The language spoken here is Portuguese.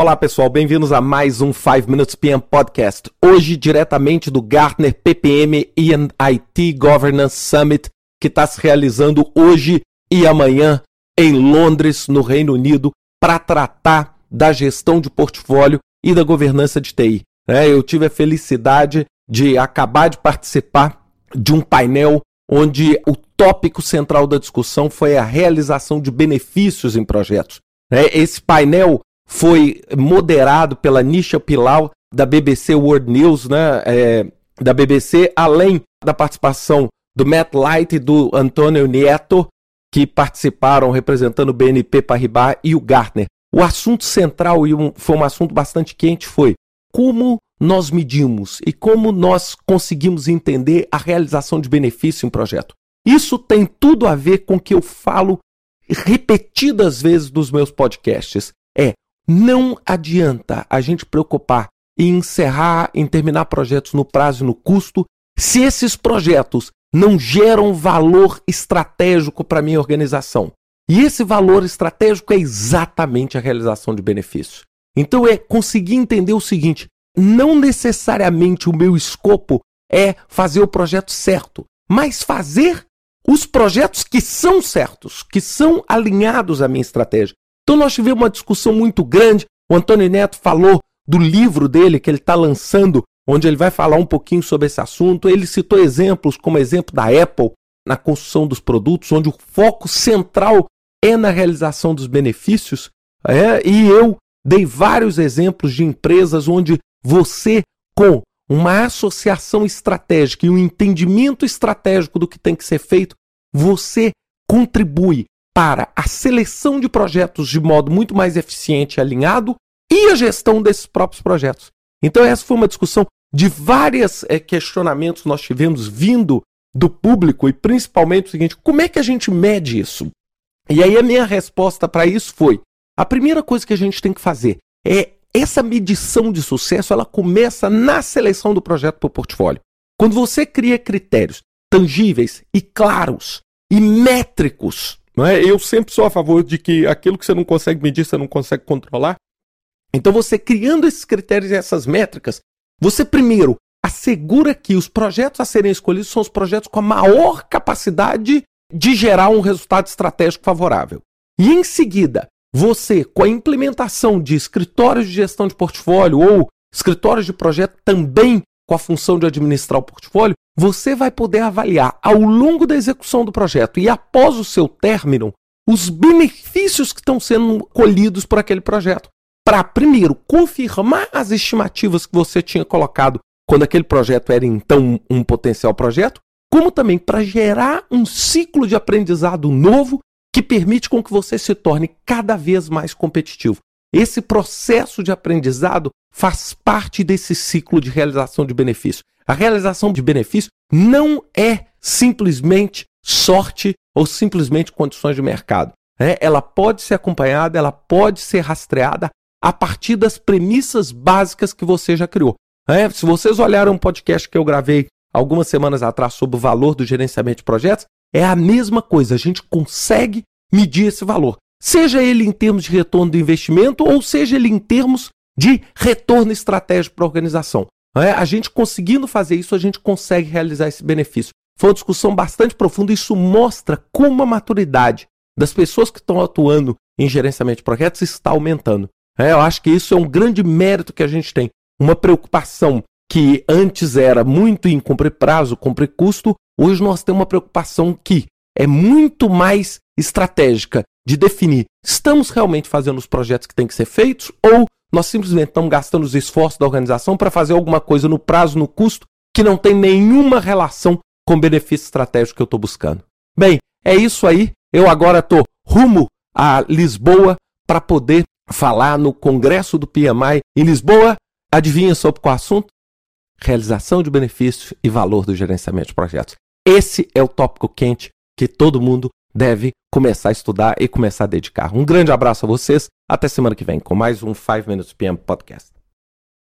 Olá pessoal, bem-vindos a mais um 5 Minutes PM Podcast. Hoje, diretamente do Gartner PPM e IT Governance Summit, que está se realizando hoje e amanhã em Londres, no Reino Unido, para tratar da gestão de portfólio e da governança de TI. É, eu tive a felicidade de acabar de participar de um painel onde o tópico central da discussão foi a realização de benefícios em projetos. É, esse painel foi moderado pela Nisha Pilau, da BBC World News, né, é, da BBC, além da participação do Matt Light e do Antônio Nieto, que participaram representando o BNP Paribas e o Gartner. O assunto central, e um, foi um assunto bastante quente, foi como nós medimos e como nós conseguimos entender a realização de benefício em projeto. Isso tem tudo a ver com o que eu falo repetidas vezes nos meus podcasts. É, não adianta a gente preocupar em encerrar, em terminar projetos no prazo e no custo, se esses projetos não geram valor estratégico para a minha organização. E esse valor estratégico é exatamente a realização de benefícios. Então é conseguir entender o seguinte: não necessariamente o meu escopo é fazer o projeto certo, mas fazer os projetos que são certos, que são alinhados à minha estratégia. Então nós tivemos uma discussão muito grande. O Antônio Neto falou do livro dele que ele está lançando, onde ele vai falar um pouquinho sobre esse assunto. Ele citou exemplos, como exemplo da Apple, na construção dos produtos, onde o foco central é na realização dos benefícios. É, e eu dei vários exemplos de empresas onde você, com uma associação estratégica e um entendimento estratégico do que tem que ser feito, você contribui para a seleção de projetos de modo muito mais eficiente e alinhado e a gestão desses próprios projetos. Então, essa foi uma discussão de vários é, questionamentos que nós tivemos vindo do público e principalmente o seguinte: como é que a gente mede isso? E aí, a minha resposta para isso foi: a primeira coisa que a gente tem que fazer é essa medição de sucesso, ela começa na seleção do projeto para o portfólio. Quando você cria critérios tangíveis e claros e métricos, não é? eu sempre sou a favor de que aquilo que você não consegue medir, você não consegue controlar. Então, você criando esses critérios e essas métricas, você primeiro assegura que os projetos a serem escolhidos são os projetos com a maior capacidade de gerar um resultado estratégico favorável. E em seguida, você, com a implementação de escritórios de gestão de portfólio ou escritórios de projeto também com a função de administrar o portfólio, você vai poder avaliar ao longo da execução do projeto e após o seu término os benefícios que estão sendo colhidos por aquele projeto. Para, primeiro, confirmar as estimativas que você tinha colocado quando aquele projeto era então um potencial projeto, como também para gerar um ciclo de aprendizado novo que permite com que você se torne cada vez mais competitivo. Esse processo de aprendizado faz parte desse ciclo de realização de benefício. A realização de benefício não é simplesmente sorte ou simplesmente condições de mercado. É, ela pode ser acompanhada, ela pode ser rastreada a partir das premissas básicas que você já criou. É, se vocês olharam um podcast que eu gravei algumas semanas atrás sobre o valor do gerenciamento de projetos, é a mesma coisa. A gente consegue medir esse valor. Seja ele em termos de retorno do investimento ou seja ele em termos de retorno estratégico para a organização. É? A gente conseguindo fazer isso, a gente consegue realizar esse benefício. Foi uma discussão bastante profunda. Isso mostra como a maturidade das pessoas que estão atuando em gerenciamento de projetos está aumentando. É, eu acho que isso é um grande mérito que a gente tem. Uma preocupação que antes era muito em cumprir prazo, cumprir custo, hoje nós temos uma preocupação que é muito mais estratégica de definir estamos realmente fazendo os projetos que têm que ser feitos ou nós simplesmente estamos gastando os esforços da organização para fazer alguma coisa no prazo, no custo, que não tem nenhuma relação com o benefício estratégico que eu estou buscando. Bem, é isso aí. Eu agora estou rumo a Lisboa para poder falar no Congresso do PMI em Lisboa. Adivinha sobre qual assunto? Realização de benefícios e valor do gerenciamento de projetos. Esse é o tópico quente que todo mundo deve começar a estudar e começar a dedicar. Um grande abraço a vocês. Até semana que vem com mais um 5 Minutes PM Podcast.